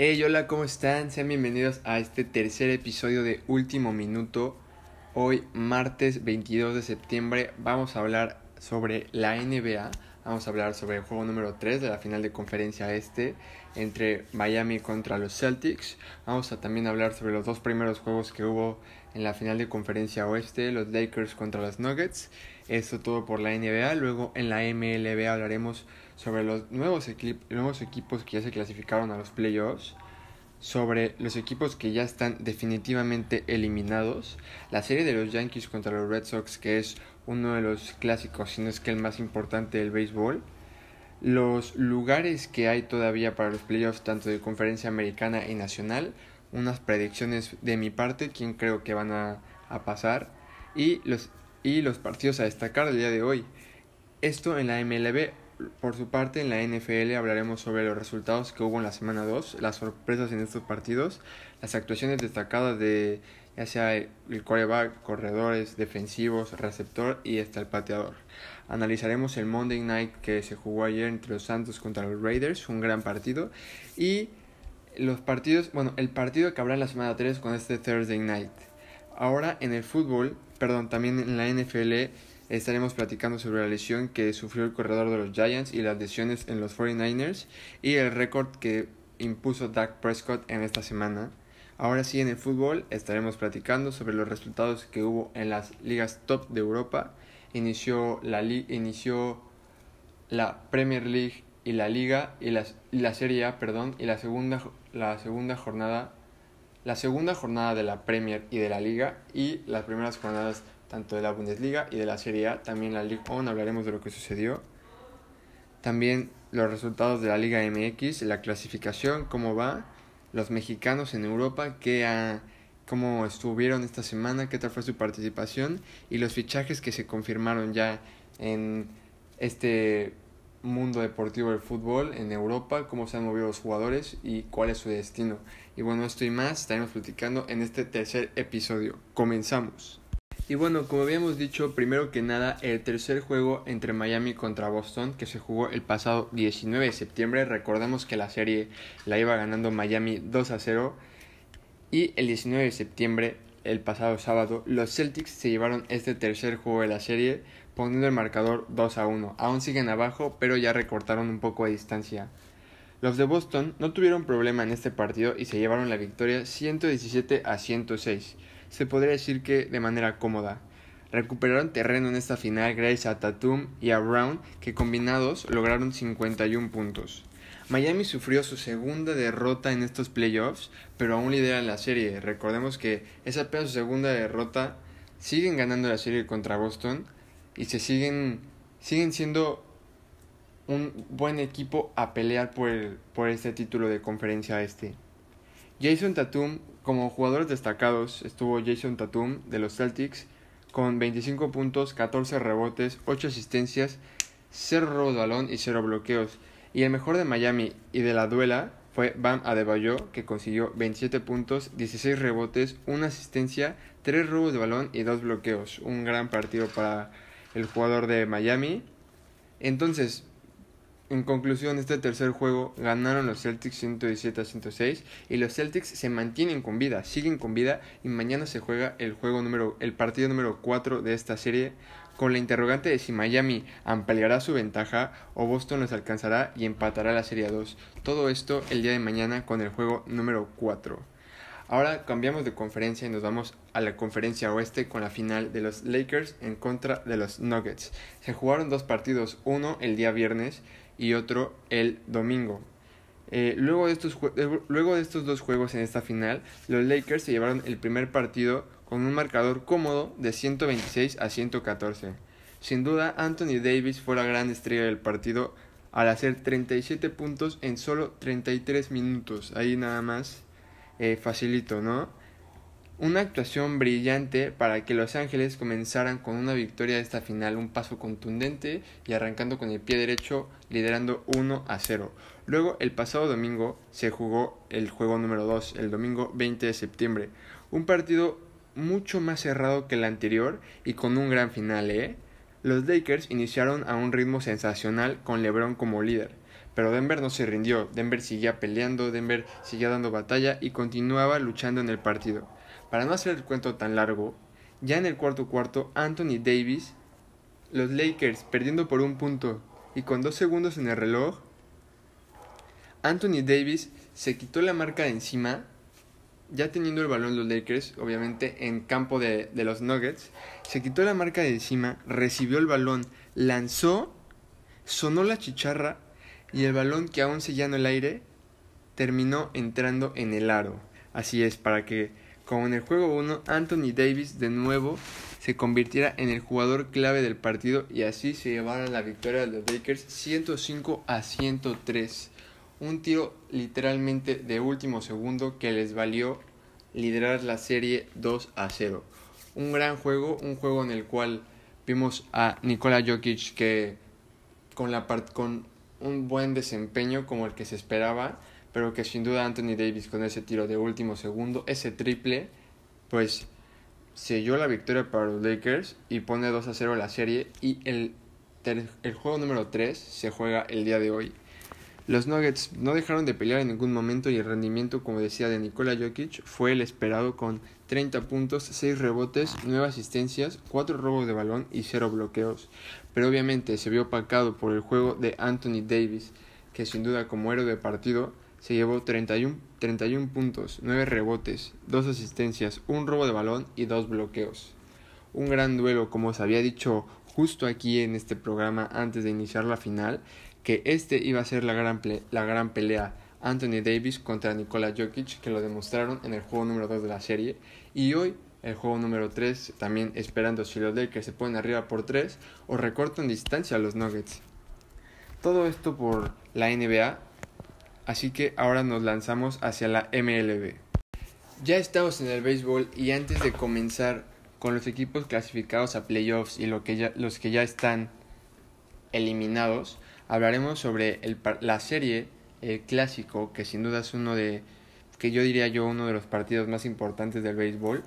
Hey, hola, ¿cómo están? Sean bienvenidos a este tercer episodio de Último Minuto. Hoy, martes 22 de septiembre, vamos a hablar sobre la NBA. Vamos a hablar sobre el juego número 3 de la final de conferencia este entre Miami contra los Celtics. Vamos a también hablar sobre los dos primeros juegos que hubo en la final de conferencia oeste, los Lakers contra los Nuggets. Esto todo por la NBA. Luego en la MLB hablaremos sobre los nuevos, nuevos equipos que ya se clasificaron a los playoffs, sobre los equipos que ya están definitivamente eliminados, la serie de los Yankees contra los Red Sox, que es uno de los clásicos, si no es que el más importante del béisbol, los lugares que hay todavía para los playoffs, tanto de conferencia americana y nacional, unas predicciones de mi parte, quién creo que van a, a pasar, y los, y los partidos a destacar del día de hoy. Esto en la MLB por su parte, en la NFL hablaremos sobre los resultados que hubo en la semana 2, las sorpresas en estos partidos, las actuaciones destacadas de ya sea el quarterback, corredores, defensivos, receptor y hasta el pateador. Analizaremos el Monday Night que se jugó ayer entre los Santos contra los Raiders, un gran partido, y los partidos, bueno, el partido que habrá en la semana 3 con este Thursday Night. Ahora en el fútbol, perdón, también en la NFL estaremos platicando sobre la lesión que sufrió el corredor de los Giants y las lesiones en los 49ers y el récord que impuso Dak Prescott en esta semana. Ahora sí, en el fútbol estaremos platicando sobre los resultados que hubo en las ligas top de Europa. Inició la, inició la Premier League y la Liga y la, la Serie A, perdón, y la segunda, la segunda jornada la segunda jornada de la Premier y de la Liga y las primeras jornadas tanto de la Bundesliga y de la Serie A, también la Liga 1, hablaremos de lo que sucedió. También los resultados de la Liga MX, la clasificación, cómo va, los mexicanos en Europa, qué cómo estuvieron esta semana, qué tal fue su participación y los fichajes que se confirmaron ya en este mundo deportivo del fútbol en Europa, cómo se han movido los jugadores y cuál es su destino. Y bueno, esto y más estaremos platicando en este tercer episodio. Comenzamos. Y bueno, como habíamos dicho, primero que nada, el tercer juego entre Miami contra Boston, que se jugó el pasado 19 de septiembre, recordemos que la serie la iba ganando Miami 2 a 0, y el 19 de septiembre, el pasado sábado, los Celtics se llevaron este tercer juego de la serie, poniendo el marcador 2 a 1. Aún siguen abajo, pero ya recortaron un poco de distancia. Los de Boston no tuvieron problema en este partido y se llevaron la victoria 117 a 106 se podría decir que de manera cómoda. Recuperaron terreno en esta final gracias a Tatum y a Brown, que combinados lograron 51 puntos. Miami sufrió su segunda derrota en estos playoffs, pero aún lidera la serie. Recordemos que es apenas su segunda derrota. Siguen ganando la serie contra Boston y se siguen, siguen siendo un buen equipo a pelear por, por este título de conferencia este. Jason Tatum como jugadores destacados estuvo Jason Tatum de los Celtics con 25 puntos, 14 rebotes, 8 asistencias, 0 robos de balón y 0 bloqueos. Y el mejor de Miami y de la duela fue Bam Adebayo, que consiguió 27 puntos, 16 rebotes, 1 asistencia, 3 robos de balón y 2 bloqueos. Un gran partido para el jugador de Miami. Entonces, en conclusión, este tercer juego ganaron los Celtics 117 a 106 y los Celtics se mantienen con vida, siguen con vida y mañana se juega el juego número el partido número 4 de esta serie con la interrogante de si Miami ampliará su ventaja o Boston los alcanzará y empatará la serie 2. Todo esto el día de mañana con el juego número 4. Ahora cambiamos de conferencia y nos vamos a la conferencia oeste con la final de los Lakers en contra de los Nuggets. Se jugaron dos partidos, uno el día viernes y otro el domingo. Eh, luego, de estos eh, luego de estos dos juegos en esta final, los Lakers se llevaron el primer partido con un marcador cómodo de 126 a 114. Sin duda, Anthony Davis fue la gran estrella del partido al hacer 37 puntos en solo 33 minutos. Ahí nada más eh, facilito, ¿no? Una actuación brillante para que Los Ángeles comenzaran con una victoria de esta final, un paso contundente y arrancando con el pie derecho, liderando 1 a 0. Luego, el pasado domingo, se jugó el juego número 2, el domingo 20 de septiembre. Un partido mucho más cerrado que el anterior y con un gran final, ¿eh? Los Lakers iniciaron a un ritmo sensacional con LeBron como líder Pero Denver no se rindió, Denver seguía peleando, Denver seguía dando batalla y continuaba luchando en el partido. Para no hacer el cuento tan largo, ya en el cuarto cuarto, Anthony Davis, los Lakers perdiendo por un punto y con dos segundos en el reloj, Anthony Davis se quitó la marca de encima, ya teniendo el balón los Lakers, obviamente en campo de, de los Nuggets, se quitó la marca de encima, recibió el balón, lanzó, sonó la chicharra y el balón que aún seguía en el aire terminó entrando en el aro. Así es, para que, como en el juego 1, Anthony Davis de nuevo se convirtiera en el jugador clave del partido y así se llevara la victoria de los Lakers 105 a 103. Un tiro literalmente de último segundo que les valió liderar la serie 2 a 0. Un gran juego, un juego en el cual vimos a Nikola Jokic que con, la con un buen desempeño como el que se esperaba, pero que sin duda Anthony Davis con ese tiro de último segundo, ese triple, pues selló la victoria para los Lakers y pone 2 a 0 la serie y el, el juego número 3 se juega el día de hoy. Los Nuggets no dejaron de pelear en ningún momento y el rendimiento, como decía, de Nikola Jokic fue el esperado con 30 puntos, 6 rebotes, 9 asistencias, 4 robos de balón y 0 bloqueos. Pero obviamente se vio opacado por el juego de Anthony Davis, que sin duda como héroe de partido se llevó 31, 31 puntos, 9 rebotes, 2 asistencias, 1 robo de balón y 2 bloqueos. Un gran duelo, como os había dicho justo aquí en este programa antes de iniciar la final, que este iba a ser la gran, la gran pelea Anthony Davis contra Nikola Jokic, que lo demostraron en el juego número 2 de la serie. Y hoy, el juego número 3, también esperando si los Lakers se ponen arriba por 3 o recortan distancia a los Nuggets. Todo esto por la NBA, así que ahora nos lanzamos hacia la MLB. Ya estamos en el béisbol y antes de comenzar con los equipos clasificados a playoffs y lo que ya, los que ya están eliminados, hablaremos sobre la serie el clásico, que sin duda es uno de, que yo diría yo, uno de los partidos más importantes del béisbol.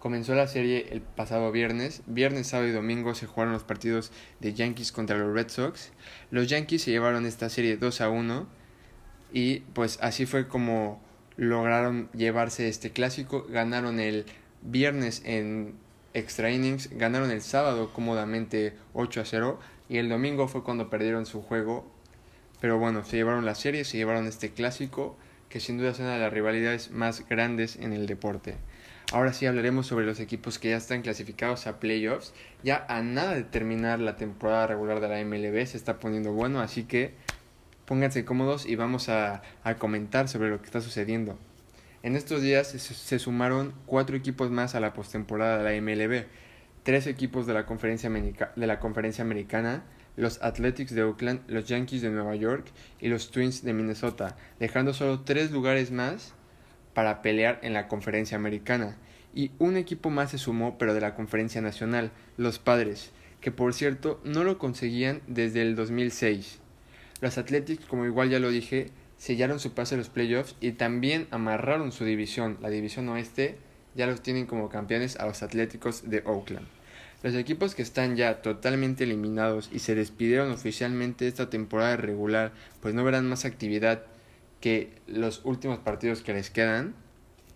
Comenzó la serie el pasado viernes. Viernes, sábado y domingo se jugaron los partidos de Yankees contra los Red Sox. Los Yankees se llevaron esta serie 2 a 1 y pues así fue como lograron llevarse este clásico. Ganaron el viernes en extra innings, ganaron el sábado cómodamente 8 a 0 y el domingo fue cuando perdieron su juego. Pero bueno, se llevaron la serie, se llevaron este clásico, que sin duda es una de las rivalidades más grandes en el deporte. Ahora sí hablaremos sobre los equipos que ya están clasificados a playoffs. Ya a nada de terminar la temporada regular de la MLB se está poniendo bueno, así que pónganse cómodos y vamos a, a comentar sobre lo que está sucediendo. En estos días se, sumaron cuatro equipos más a la postemporada de la MLB tres equipos de la conferencia, de la conferencia americana, los Athletics de Oakland, los Yankees de Nueva York y los Twins de Minnesota, dejando solo tres lugares más para pelear en la conferencia americana. Y un equipo más se sumó, pero de la conferencia nacional, los Padres, que por cierto no lo conseguían desde el 2006. Los Athletics, como igual ya lo dije, sellaron su pase a los playoffs y también amarraron su división, la división oeste, ya los tienen como campeones a los Atléticos de Oakland. Los equipos que están ya totalmente eliminados y se despidieron oficialmente esta temporada regular, pues no verán más actividad que los últimos partidos que les quedan,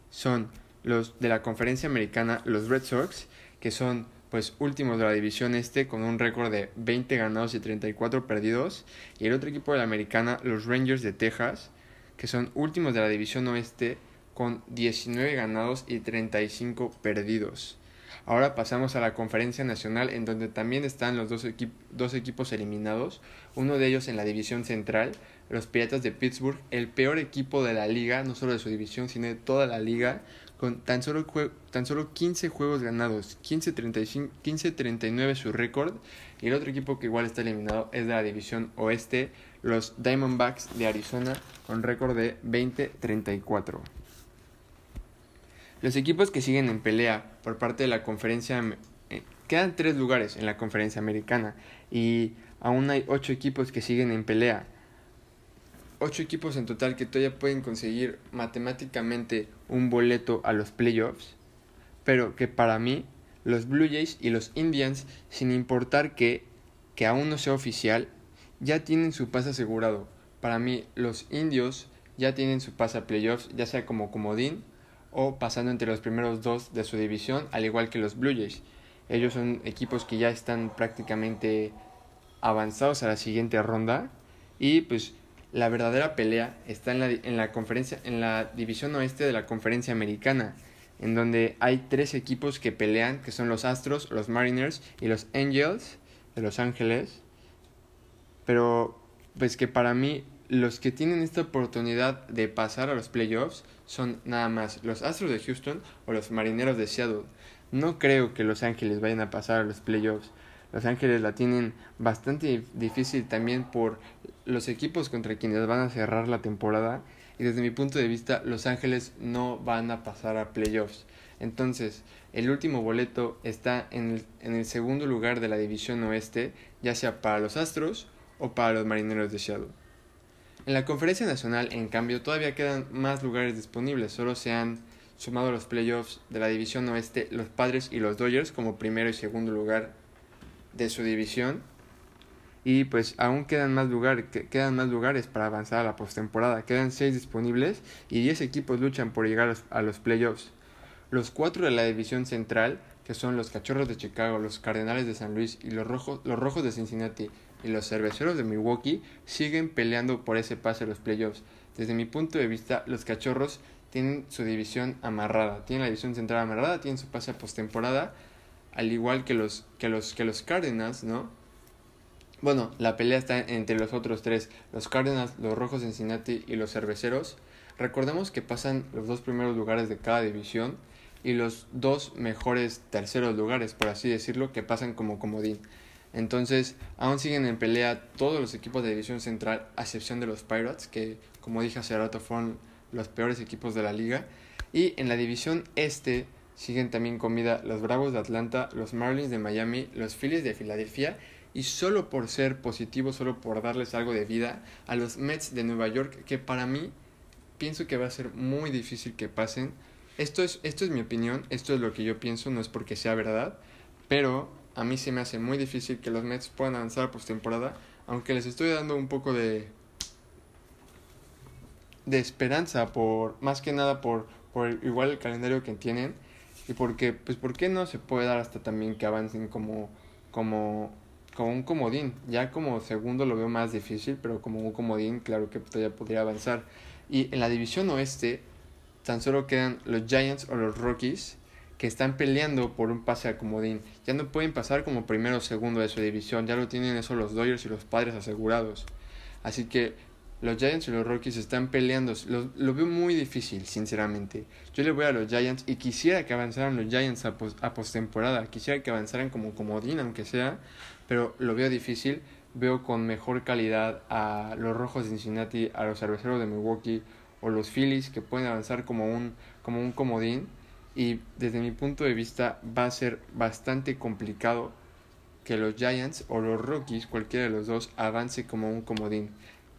son los de la conferencia americana, los Red Sox, que son pues últimos de la división este con un récord de 20 ganados y 34 perdidos, y el otro equipo de la americana, los Rangers de Texas, que son últimos de la división oeste con 19 ganados y 35 perdidos. Ahora pasamos a la conferencia nacional en donde también están los dos, dos, equipos eliminados, uno de ellos en la división central, los Piratas de Pittsburgh, el peor equipo de la liga, no solo de su división, sino de toda la liga, con tan solo, tan solo 15 juegos ganados, 15-39 su récord, y el otro equipo que igual está eliminado es de la división oeste, los Diamondbacks de Arizona, con récord de 20-34. Los equipos que siguen en pelea por parte de la conferencia... Eh, quedan tres lugares en la conferencia americana y aún hay ocho equipos que siguen en pelea. Ocho equipos en total que todavía pueden conseguir matemáticamente un boleto a los playoffs, pero que para mí los Blue Jays y los Indians, sin importar que, que aún no sea oficial, ya tienen su pase asegurado. para mí los indios ya tienen su pase a playoffs, ya sea como comodín o pasando entre los primeros dos de su división, al igual que los Blue Jays. Ellos son equipos que ya están prácticamente avanzados a la siguiente ronda y pues la verdadera pelea está en la, en la conferencia en la división oeste de la conferencia americana en donde hay tres equipos que pelean que son los Astros, los Mariners y los Angels de Los Ángeles pero pues que para mí los que tienen esta oportunidad de pasar a los playoffs son nada más los Astros de Houston o los Marineros de Seattle. No creo que Los Ángeles vayan a pasar a los playoffs. Los Ángeles la tienen bastante difícil también por los equipos contra quienes van a cerrar la temporada. Y desde mi punto de vista, Los Ángeles no van a pasar a playoffs. Entonces, el último boleto está en el, en el segundo lugar de la división oeste, ya sea para los Astros o para los Marineros de Seattle. En la conferencia nacional, en cambio, todavía quedan más lugares disponibles. Solo se han sumado los playoffs de la división oeste los Padres y los Dodgers como primero y segundo lugar de su división. Y pues aún quedan más, lugar, quedan más lugares para avanzar a la postemporada. Quedan seis disponibles y 10 equipos luchan por llegar a los playoffs. Los cuatro de la división central, que son los Cachorros de Chicago, los Cardenales de San Luis y los Rojos, los rojos de Cincinnati y los cerveceros de Milwaukee siguen peleando por ese pase a los playoffs. Desde mi punto de vista, los cachorros tienen su división amarrada, tienen la división central amarrada, tienen su pase a postemporada, al igual que los, que los, que los Cardinals, ¿no? Bueno, la pelea está entre los otros tres, los Cardinals, los Rojos de Cincinnati y los Cerveceros. Recordemos que pasan los dos primeros lugares de cada división y los dos mejores terceros lugares, por así decirlo, que pasan como comodín. Entonces, aún siguen en pelea todos los equipos de división central, a excepción de los Pirates, que como dije hace rato fueron los peores equipos de la liga. Y en la división este siguen también con vida los Bravos de Atlanta, los Marlins de Miami, los Phillies de Filadelfia y solo por ser positivos, solo por darles algo de vida, a los Mets de Nueva York, que para mí pienso que va a ser muy difícil que pasen. Esto es, esto es mi opinión, esto es lo que yo pienso, no es porque sea verdad, pero a mí se me hace muy difícil que los Mets puedan avanzar a postemporada, aunque les estoy dando un poco de de esperanza por más que nada por, por igual el calendario que tienen y porque pues por qué no se puede dar hasta también que avancen como como como un comodín ya como segundo lo veo más difícil pero como un comodín claro que todavía podría avanzar y en la división oeste tan solo quedan los Giants o los Rockies que están peleando por un pase a comodín. Ya no pueden pasar como primero o segundo de su división, ya lo tienen eso los Dodgers y los Padres asegurados. Así que los Giants y los Rockies están peleando. Lo, lo, veo muy difícil, sinceramente. Yo le voy a los Giants y quisiera que avanzaran los Giants a, a postemporada. Quisiera que avanzaran como comodín, aunque sea. Pero lo veo difícil. Veo con mejor calidad a los Rojos de Cincinnati, a los Cerveceros de Milwaukee o los Phillies que pueden avanzar como un, como un comodín y desde mi punto de vista va a ser bastante complicado que los Giants o los Rockies, cualquiera de los dos, avance como un comodín.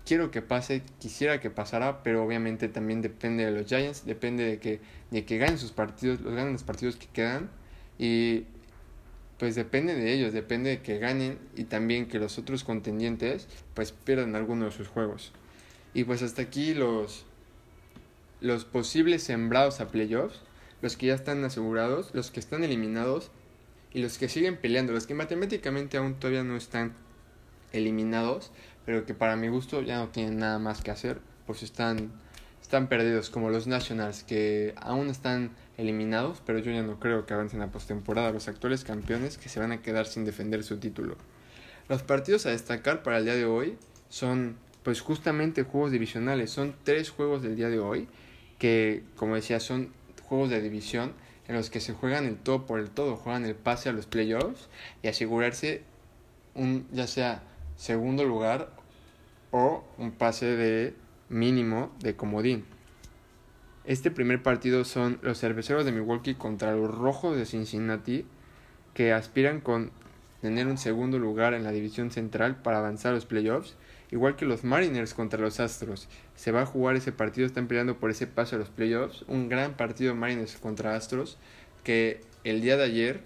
Quiero que pase, quisiera que pasara, pero obviamente también depende de los Giants, depende de que, de que ganen sus partidos, los ganen los partidos que quedan y pues depende de ellos, depende de que ganen y también que los otros contendientes pues pierdan alguno de sus juegos. Y pues hasta aquí los, los posibles sembrados a playoffs los que ya están asegurados, los que están eliminados y los que siguen peleando, los que matemáticamente aún todavía no están eliminados, pero que para mi gusto ya no tienen nada más que hacer, pues están, están perdidos, como los Nationals, que aún están eliminados, pero yo ya no creo que avancen a postemporada, los actuales campeones que se van a quedar sin defender su título. Los partidos a destacar para el día de hoy son pues justamente juegos divisionales, son tres juegos del día de hoy que como decía son juegos de división en los que se juegan el todo por el todo, juegan el pase a los playoffs y asegurarse un ya sea segundo lugar o un pase de mínimo de comodín. Este primer partido son los cerveceros de Milwaukee contra los rojos de Cincinnati que aspiran con tener un segundo lugar en la división central para avanzar a los playoffs igual que los Mariners contra los Astros. Se va a jugar ese partido, están peleando por ese paso a los playoffs. Un gran partido Mariners contra Astros que el día de ayer,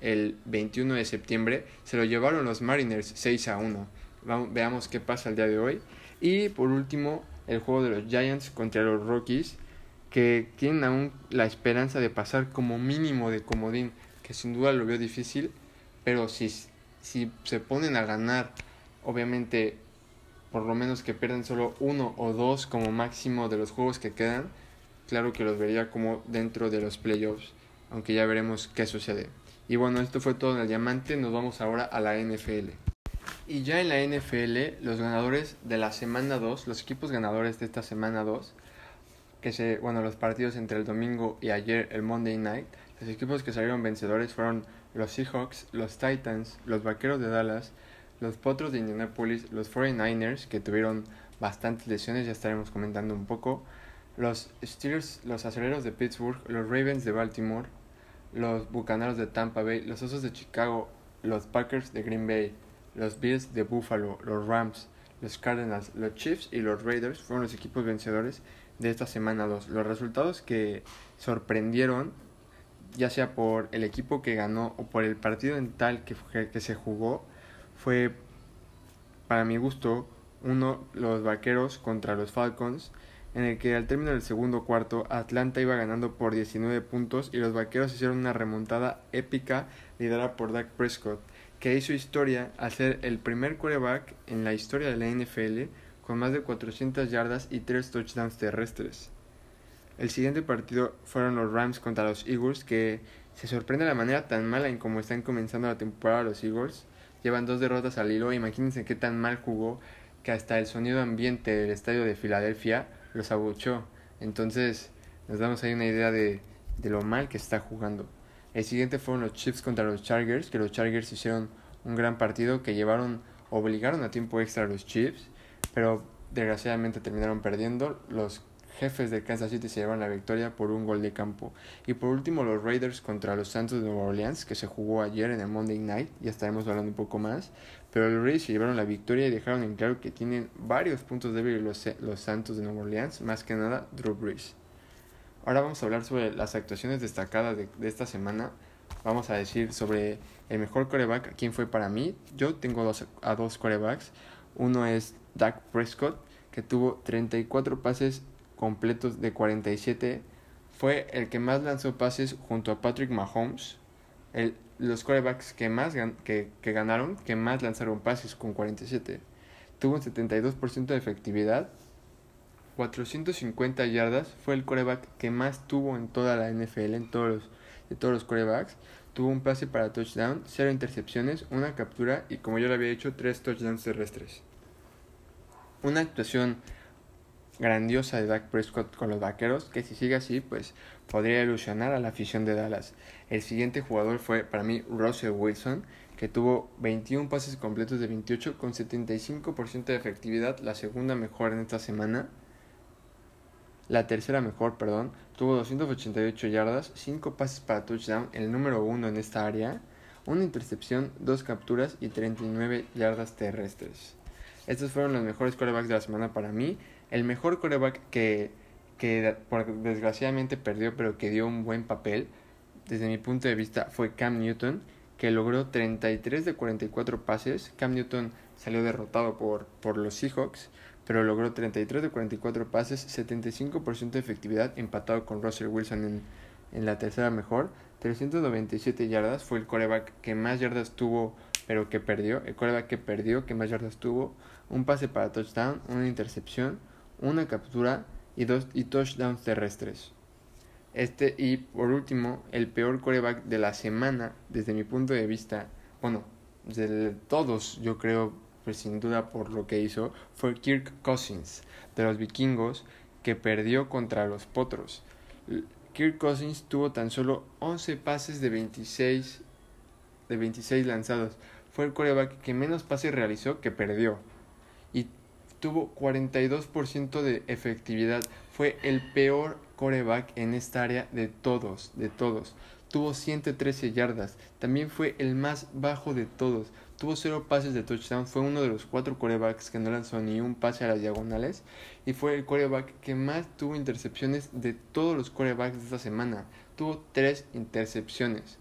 el 21 de septiembre, se lo llevaron los Mariners 6 a 1. veamos qué pasa el día de hoy. Y por último, el juego de los Giants contra los Rockies, que tienen aún la esperanza de pasar como mínimo de comodín, que sin duda lo veo difícil, pero si, si se ponen a ganar, obviamente, por lo menos que pierden solo uno o dos como máximo de los juegos que quedan, claro que los vería como dentro de los playoffs, aunque ya veremos qué sucede. Y bueno, esto fue todo en el diamante, nos vamos ahora a la NFL. Y ya en la NFL, los ganadores de la semana 2, los equipos ganadores de esta semana 2, que se, bueno, los partidos entre el domingo y ayer, el Monday Night, los equipos que salieron vencedores fueron los Seahawks, los Titans, los Vaqueros de Dallas, los Potros de Indianapolis, los 49ers, que tuvieron bastantes lesiones, ya estaremos comentando un poco, los Steelers, los Aceleros de Pittsburgh, los Ravens de Baltimore, los Bucaneros de Tampa Bay, los Osos de Chicago, los Packers de Green Bay, los Bills de Buffalo, los Rams, los Cardinals, los Chiefs y los Raiders fueron los equipos vencedores de esta semana 2. Los resultados que sorprendieron, ya sea por el equipo que ganó o por el partido en tal que, que se jugó, fue, para mi gusto, uno, los Vaqueros contra los Falcons, en el que al término del segundo cuarto Atlanta iba ganando por 19 puntos y los Vaqueros hicieron una remontada épica liderada por Dak Prescott que hizo historia al ser el primer quarterback en la historia de la NFL con más de 400 yardas y 3 touchdowns terrestres. El siguiente partido fueron los Rams contra los Eagles, que se sorprende la manera tan mala en cómo están comenzando la temporada los Eagles. Llevan dos derrotas al hilo, imagínense qué tan mal jugó que hasta el sonido ambiente del estadio de Filadelfia los abuchó. Entonces nos damos ahí una idea de, de lo mal que está jugando. El siguiente fueron los Chiefs contra los Chargers, que los Chargers hicieron un gran partido que llevaron, obligaron a tiempo extra a los Chiefs, pero desgraciadamente terminaron perdiendo. Los jefes de Kansas City se llevaron la victoria por un gol de campo. Y por último los Raiders contra los Santos de Nueva Orleans, que se jugó ayer en el Monday Night, ya estaremos hablando un poco más. Pero los Raiders se llevaron la victoria y dejaron en claro que tienen varios puntos débiles los, los Santos de Nueva Orleans, más que nada Drew Brees. Ahora vamos a hablar sobre las actuaciones destacadas de, esta semana. Vamos a decir sobre el mejor coreback, quién fue para mí. Yo tengo dos, a dos corebacks. Uno es Dak Prescott, que tuvo 34 pases completos de 47. Fue el que más lanzó pases junto a Patrick Mahomes. El, los corebacks que más que, que ganaron, que más lanzaron pases con 47. Tuvo un 72% de efectividad 450 yardas, fue el coreback que más tuvo en toda la NFL, en todos los, de todos los corebacks. Tuvo un pase para touchdown, cero intercepciones, una captura y como yo le había dicho, tres touchdowns terrestres. Una actuación grandiosa de Dak Prescott con los vaqueros, que si sigue así, pues podría ilusionar a la afición de Dallas. El siguiente jugador fue para mí Russell Wilson, que tuvo 21 pases completos de 28 con 75% de efectividad, la segunda mejor en esta semana. La tercera mejor, perdón, tuvo 288 yardas, 5 pases para touchdown, el número 1 en esta área, una intercepción, 2 capturas y 39 yardas terrestres. Estos fueron los mejores corebacks de la semana para mí. El mejor coreback que, que desgraciadamente perdió pero que dio un buen papel, desde mi punto de vista, fue Cam Newton, que logró 33 de 44 pases. Cam Newton salió derrotado por, por los Seahawks pero logró 33 de 44 pases, 75% de efectividad, empatado con Russell Wilson en, en la tercera mejor. 397 yardas, fue el coreback que más yardas tuvo, pero que perdió. El coreback que perdió, que más yardas tuvo. Un pase para touchdown, una intercepción, una captura y dos y touchdowns terrestres. Este, y por último, el peor coreback de la semana, desde mi punto de vista, bueno, de todos, yo creo, pues sin duda por lo que hizo, fue Kirk Cousins de los vikingos que perdió contra los potros. Kirk Cousins tuvo tan solo 11 pases de 26, de 26 lanzados. Fue el coreback que menos pases realizó que perdió. Y tuvo 42% de efectividad. Fue el peor coreback en esta área de todos, de todos. Tuvo 113 yardas. También fue el más bajo de todos. Tuvo cero pases de touchdown, fue uno de los cuatro corebacks que no lanzó ni un pase a las diagonales y fue el coreback que más tuvo intercepciones de todos los corebacks de esta semana. Tuvo tres intercepciones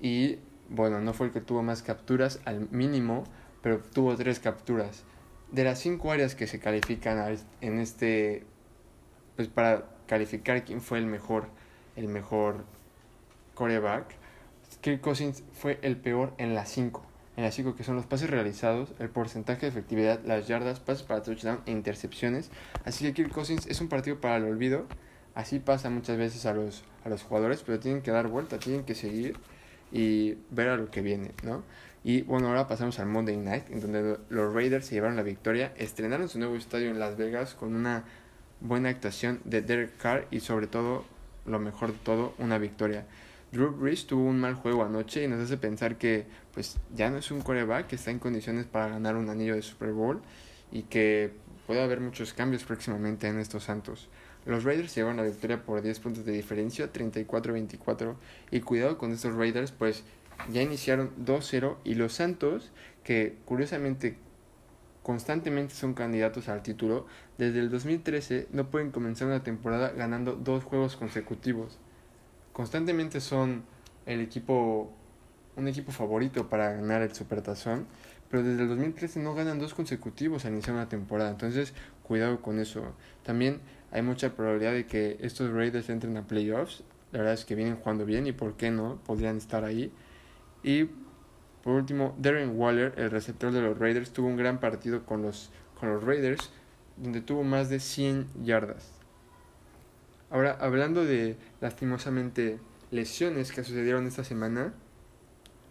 y bueno, no fue el que tuvo más capturas al mínimo, pero tuvo tres capturas. de las cinco áreas que se califican en este, pues para calificar quién fue el mejor, el mejor coreback, Kirk Cousins fue el peor en las cinco. En las cinco que son los pases realizados, el porcentaje de efectividad, las yardas, pases para touchdown e intercepciones. Así que Kirk Cousins es un partido para el olvido. Así pasa muchas veces a los, a los jugadores, pero tienen que dar vuelta, tienen que seguir y ver a lo que viene, ¿no? Y bueno, ahora pasamos al Monday Night, en donde los Raiders se llevaron la victoria, estrenaron su nuevo estadio en Las Vegas con una buena actuación de Derek Carr y sobre todo, lo mejor de todo, una victoria. Drew Brees tuvo un mal juego anoche y nos hace pensar que pues ya no es un coreback que está en condiciones para ganar un anillo de Super Bowl y que puede haber muchos cambios próximamente en estos Santos. Los Raiders llevan la victoria por 10 puntos de diferencia, 34-24. Y cuidado con estos Raiders, pues ya iniciaron 2-0 y los Santos, que curiosamente constantemente son candidatos al título, desde el 2013 no pueden comenzar una temporada ganando dos juegos consecutivos. Constantemente son el equipo, un equipo favorito para ganar el Supertazón, pero desde el 2013 no ganan dos consecutivos al iniciar una temporada, entonces cuidado con eso. También hay mucha probabilidad de que estos Raiders entren a playoffs. La verdad es que vienen jugando bien y por qué no, podrían estar ahí. Y por último, Darren Waller, el receptor de los Raiders, tuvo un gran partido con los, con los Raiders, donde tuvo más de 100 yardas. Ahora, hablando de lastimosamente lesiones que sucedieron esta semana,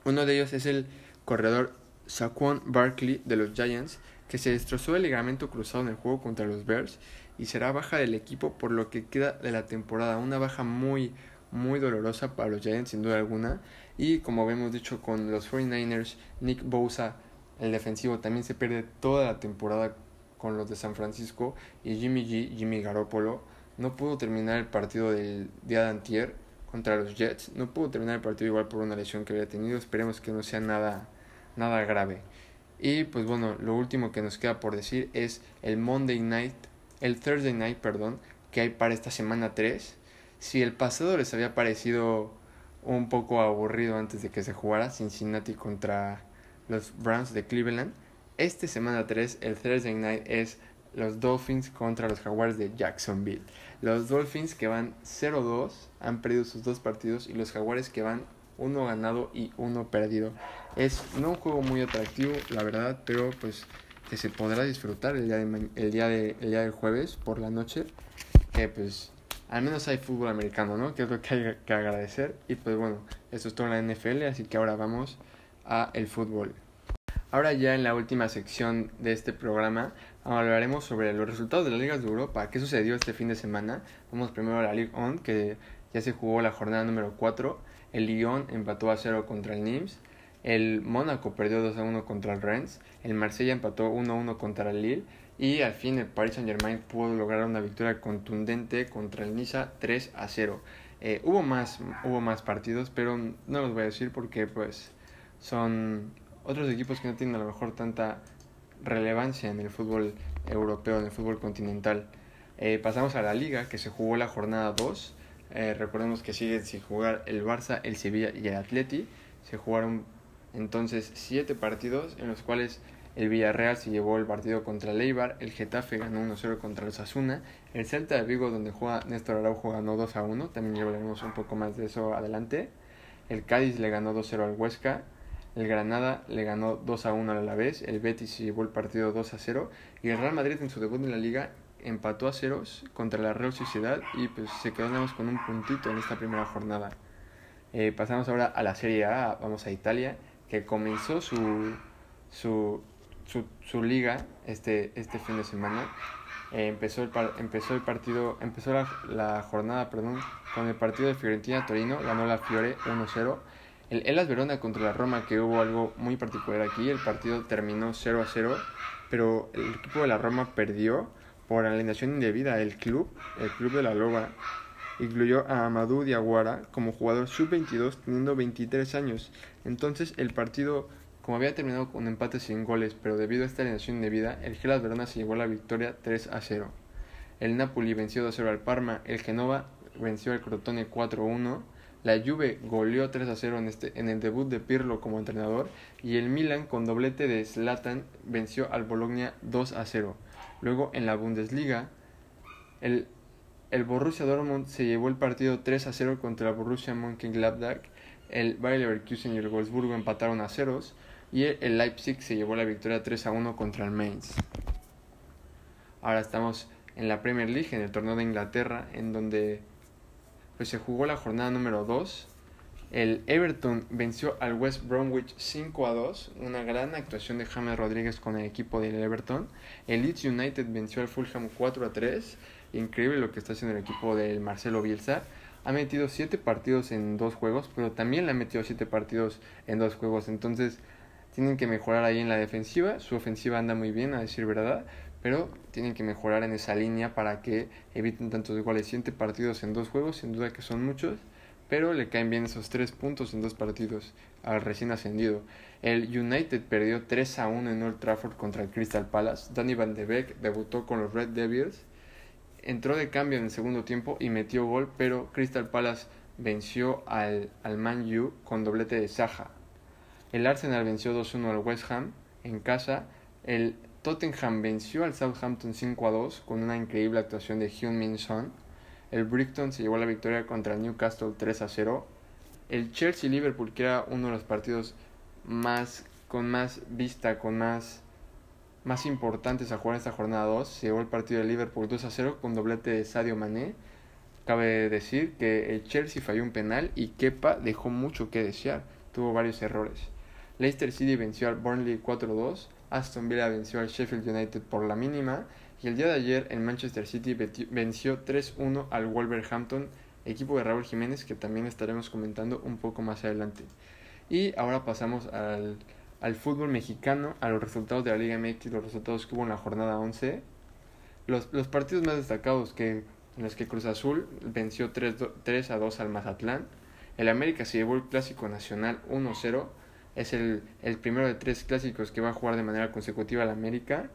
uno de ellos es el corredor Saquon Barkley de los Giants, que se destrozó el ligamento cruzado en el juego contra los Bears y será baja del equipo por lo que queda de la temporada. Una baja muy, muy dolorosa para los Giants, sin duda alguna. Y como habíamos dicho con los 49ers, Nick Bosa, el defensivo, también se pierde toda la temporada con los de San Francisco. Y Jimmy G, Jimmy Garoppolo, no pudo terminar el partido del día de contra los Jets. No pudo terminar el partido igual por una lesión que había tenido. Esperemos que no sea nada, nada grave. Y pues bueno, lo último que nos queda por decir es el Monday Night, el Thursday Night, perdón, que hay para esta semana 3. Si el pasado les había parecido un poco aburrido antes de que se jugara Cincinnati contra los Browns de Cleveland, esta semana 3, el Thursday Night es los Dolphins contra los Jaguars de Jacksonville. Los Dolphins que van 0-2 han perdido sus dos partidos y los Jaguares que van uno ganado y uno perdido. Es no un juego muy atractivo, la verdad, pero pues que se podrá disfrutar el día, de, el día, de, el día del jueves por la noche. Que pues al menos hay fútbol americano, ¿no? Que es lo que hay que agradecer. Y pues bueno, eso es todo en la NFL, así que ahora vamos a el fútbol. Ahora ya en la última sección de este programa hablaremos sobre los resultados de las ligas de Europa, qué sucedió este fin de semana. Vamos primero a la Ligue 1, que ya se jugó la jornada número 4 el Lyon empató a 0 contra el Nimes. El Mónaco perdió 2 a 1 contra el Rennes. El Marsella empató 1 a 1 contra el Lille. Y al fin el Paris Saint Germain pudo lograr una victoria contundente contra el Niza 3 a 0. Eh, hubo, más, hubo más partidos, pero no los voy a decir porque pues son otros equipos que no tienen a lo mejor tanta relevancia en el fútbol europeo, en el fútbol continental. Eh, pasamos a la liga que se jugó la jornada 2. Eh, recordemos que siguen sin jugar el Barça, el Sevilla y el Atleti. Se jugaron entonces siete partidos en los cuales el Villarreal se llevó el partido contra el Eibar, el Getafe ganó 1-0 contra el Osasuna, el Celta de Vigo donde juega Néstor Araujo ganó 2-1, también hablaremos un poco más de eso adelante. El Cádiz le ganó 2-0 al Huesca, el Granada le ganó 2-1 al Alavés, el Betis llevó el partido 2-0 y el Real Madrid en su debut en la liga empató a ceros contra la Real Sociedad y pues se quedamos con un puntito en esta primera jornada. Eh, pasamos ahora a la Serie A, vamos a Italia, que comenzó su, su, su, liga este, este fin de semana. Eh, empezó, el, empezó el partido, empezó la, la, jornada perdón, con el partido de Fiorentina-Torino, ganó la Fiore 1-0. El Elas Verona contra la Roma, que hubo algo muy particular aquí, el partido terminó 0-0, pero el equipo de la Roma perdió por alineación indebida. El club, el club de la Loba, incluyó a Amadou Diaguara como jugador sub-22 teniendo 23 años. Entonces el partido, como había terminado con empate sin goles, pero debido a esta alineación indebida, el Gelas Verona se llevó la victoria 3 a 0. El Napoli venció 2 0 al Parma, el Genova venció al Crotone 4 1, La Juve goleó 3 a 0 en, este, en el debut de Pirlo como entrenador y el Milan con doblete de Zlatan venció al Bologna 2 a 0. Luego en la Bundesliga el, el Borussia Dortmund se llevó el partido 3 a 0 contra el Borussia Mönchengladbach. El Bayer Leverkusen y el Wolfsburgo empataron a ceros y el Leipzig se llevó la victoria 3 a 1 contra el Mainz. Ahora estamos en la Premier League, en el torneo de Inglaterra, en donde pues, se jugó la jornada número 2. El Everton venció al West Bromwich 5 a 2, una gran actuación de James Rodríguez con el equipo del Everton. El Leeds United venció al Fulham 4 a 3. Increíble lo que está haciendo el equipo del Marcelo Bielsa. Ha metido 7 partidos en dos juegos, pero también le ha metido 7 partidos en dos juegos. Entonces, tienen que mejorar ahí en la defensiva. Su ofensiva anda muy bien, a decir verdad pero tienen que mejorar en esa línea para que eviten tantos goles. Siete partidos en dos juegos, sin duda que son muchos, pero le caen bien esos tres puntos en dos partidos al recién ascendido. El United perdió 3 a 1 en Old Trafford contra el Crystal Palace. Danny Van de Beek debutó con los Red Devils. Entró de cambio en el segundo tiempo y metió gol, pero Crystal Palace venció al, al Man U con doblete de Saja. El Arsenal venció 2-1 al West Ham en casa. El Tottenham venció al Southampton 5 a 2 con una increíble actuación de Hyun Min Son. El Brighton se llevó la victoria contra el Newcastle 3 a 0. El Chelsea Liverpool, que era uno de los partidos más con más vista, con más más importantes a jugar en esta jornada 2, se llevó el partido de Liverpool 2 a 0 con doblete de Sadio Mané. Cabe decir que el Chelsea falló un penal y Kepa dejó mucho que desear, tuvo varios errores. Leicester City venció al Burnley 4 2. Aston Villa venció al Sheffield United por la mínima y el día de ayer el Manchester City venció 3-1 al Wolverhampton, equipo de Raúl Jiménez que también estaremos comentando un poco más adelante. Y ahora pasamos al, al fútbol mexicano, a los resultados de la Liga MX, los resultados que hubo en la jornada 11. Los, los partidos más destacados que, en los que Cruz Azul venció 3, 3 a 2 al Mazatlán. El América se llevó el Clásico Nacional 1-0 es el, el, primero de tres clásicos que va a jugar de manera consecutiva al América.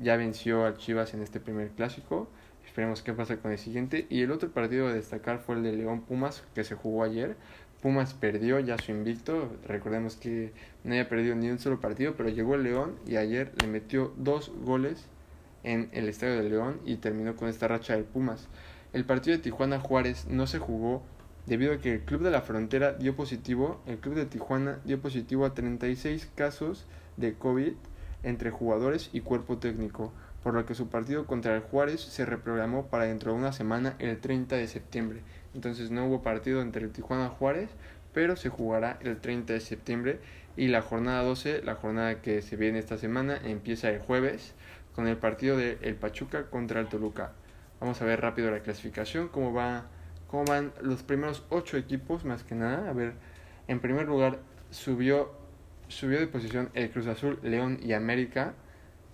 Ya venció a Chivas en este primer clásico. Esperemos qué pasa con el siguiente. Y el otro partido a destacar fue el de León Pumas, que se jugó ayer. Pumas perdió ya su invicto. Recordemos que no había perdido ni un solo partido, pero llegó el León y ayer le metió dos goles en el estadio de León y terminó con esta racha del Pumas. El partido de Tijuana Juárez no se jugó debido a que el Club de la Frontera dio positivo, el Club de Tijuana dio positivo a 36 casos de COVID entre jugadores y cuerpo técnico, por lo que su partido contra el Juárez se reprogramó para dentro de una semana el 30 de septiembre. Entonces no hubo partido entre el Tijuana Juárez, pero se jugará el 30 de septiembre y la jornada 12, la jornada que se viene esta semana, empieza el jueves con el partido de El Pachuca contra el Toluca. Vamos a ver rápido la clasificación, cómo va cómo van los primeros ocho equipos, más que nada. A ver, en primer lugar subió, subió de posición el Cruz Azul, León y América,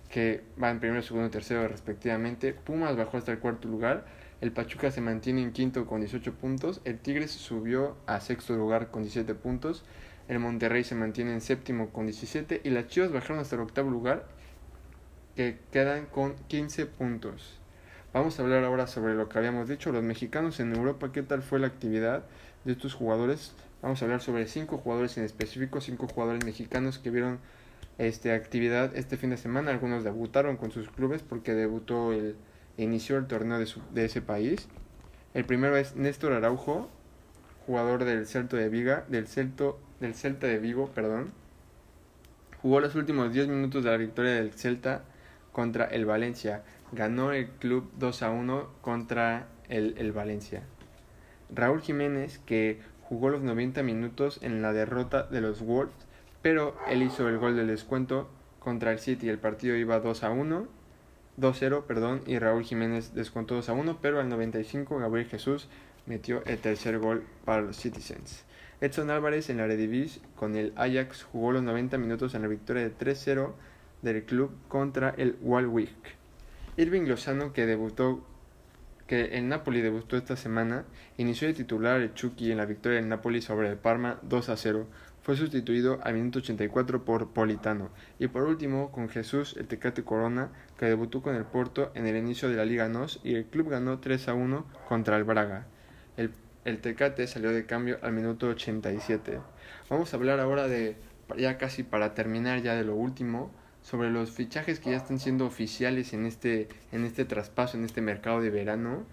que van primero, segundo y tercero respectivamente. Pumas bajó hasta el cuarto lugar. El Pachuca se mantiene en quinto con 18 puntos. El Tigres subió a sexto lugar con 17 puntos. El Monterrey se mantiene en séptimo con 17. Y las Chivas bajaron hasta el octavo lugar, que quedan con 15 puntos. Vamos a hablar ahora sobre lo que habíamos dicho, los mexicanos en Europa, qué tal fue la actividad de estos jugadores. Vamos a hablar sobre cinco jugadores en específico, cinco jugadores mexicanos que vieron este, actividad este fin de semana. Algunos debutaron con sus clubes porque debutó el inició el torneo de, de ese país. El primero es Néstor Araujo, jugador del Celto de Viga, del Celto, del Celta de Vigo, perdón. Jugó los últimos 10 minutos de la victoria del Celta contra el Valencia ganó el club 2 a 1 contra el, el Valencia. Raúl Jiménez, que jugó los 90 minutos en la derrota de los Wolves, pero él hizo el gol del descuento contra el City. El partido iba 2 a 1, 2-0, perdón, y Raúl Jiménez descontó 2 a 1, pero al 95 Gabriel Jesús metió el tercer gol para los Citizens. Edson Álvarez en la Redivis con el Ajax jugó los 90 minutos en la victoria de 3-0 del club contra el Walwick. Irving Lozano, que debutó, que el Napoli debutó esta semana, inició de titular el Chucky en la victoria del Napoli sobre el Parma 2 a 0. Fue sustituido al minuto 84 por Politano. Y por último, con Jesús el Tecate Corona, que debutó con el Porto en el inicio de la Liga NOS y el club ganó 3 a 1 contra el Braga. El, el Tecate salió de cambio al minuto 87. Vamos a hablar ahora de, ya casi para terminar ya de lo último, sobre los fichajes que ya están siendo oficiales en este, en este traspaso, en este mercado de verano.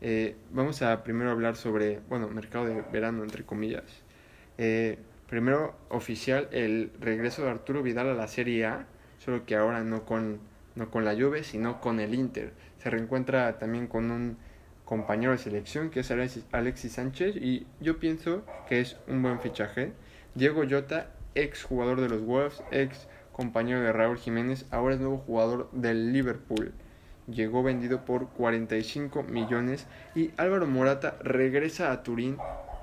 Eh, vamos a primero hablar sobre, bueno, mercado de verano entre comillas. Eh, primero oficial el regreso de Arturo Vidal a la Serie A, solo que ahora no con, no con la Juve, sino con el Inter. Se reencuentra también con un compañero de selección que es Alexis Sánchez y yo pienso que es un buen fichaje. Diego Jota, ex jugador de los Wolves, ex compañero de Raúl Jiménez, ahora es nuevo jugador del Liverpool. Llegó vendido por 45 millones y Álvaro Morata regresa a Turín,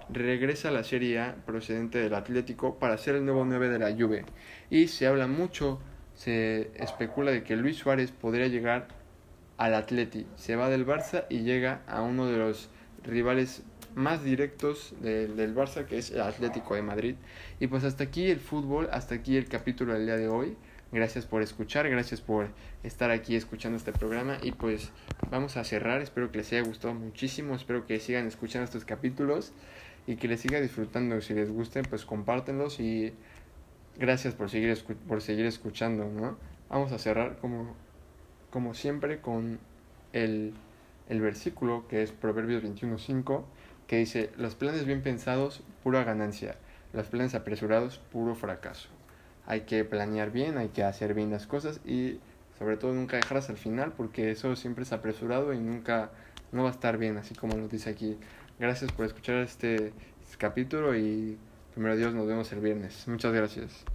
regresa a la Serie A procedente del Atlético para ser el nuevo 9 de la Juve. Y se habla mucho, se especula de que Luis Suárez podría llegar al Atleti. Se va del Barça y llega a uno de los rivales más directos del Barça, que es el Atlético de Madrid. Y pues hasta aquí el fútbol, hasta aquí el capítulo del día de hoy. Gracias por escuchar, gracias por estar aquí escuchando este programa y pues vamos a cerrar. Espero que les haya gustado muchísimo, espero que sigan escuchando estos capítulos y que les siga disfrutando. Si les gusten, pues compártenlos y gracias por seguir, por seguir escuchando, ¿no? Vamos a cerrar como, como siempre con el, el versículo que es Proverbios 21.5 que dice, los planes bien pensados, pura ganancia, los planes apresurados, puro fracaso. Hay que planear bien, hay que hacer bien las cosas y sobre todo nunca dejarlas al final porque eso siempre es apresurado y nunca no va a estar bien, así como nos dice aquí. Gracias por escuchar este capítulo y primero Dios nos vemos el viernes. Muchas gracias.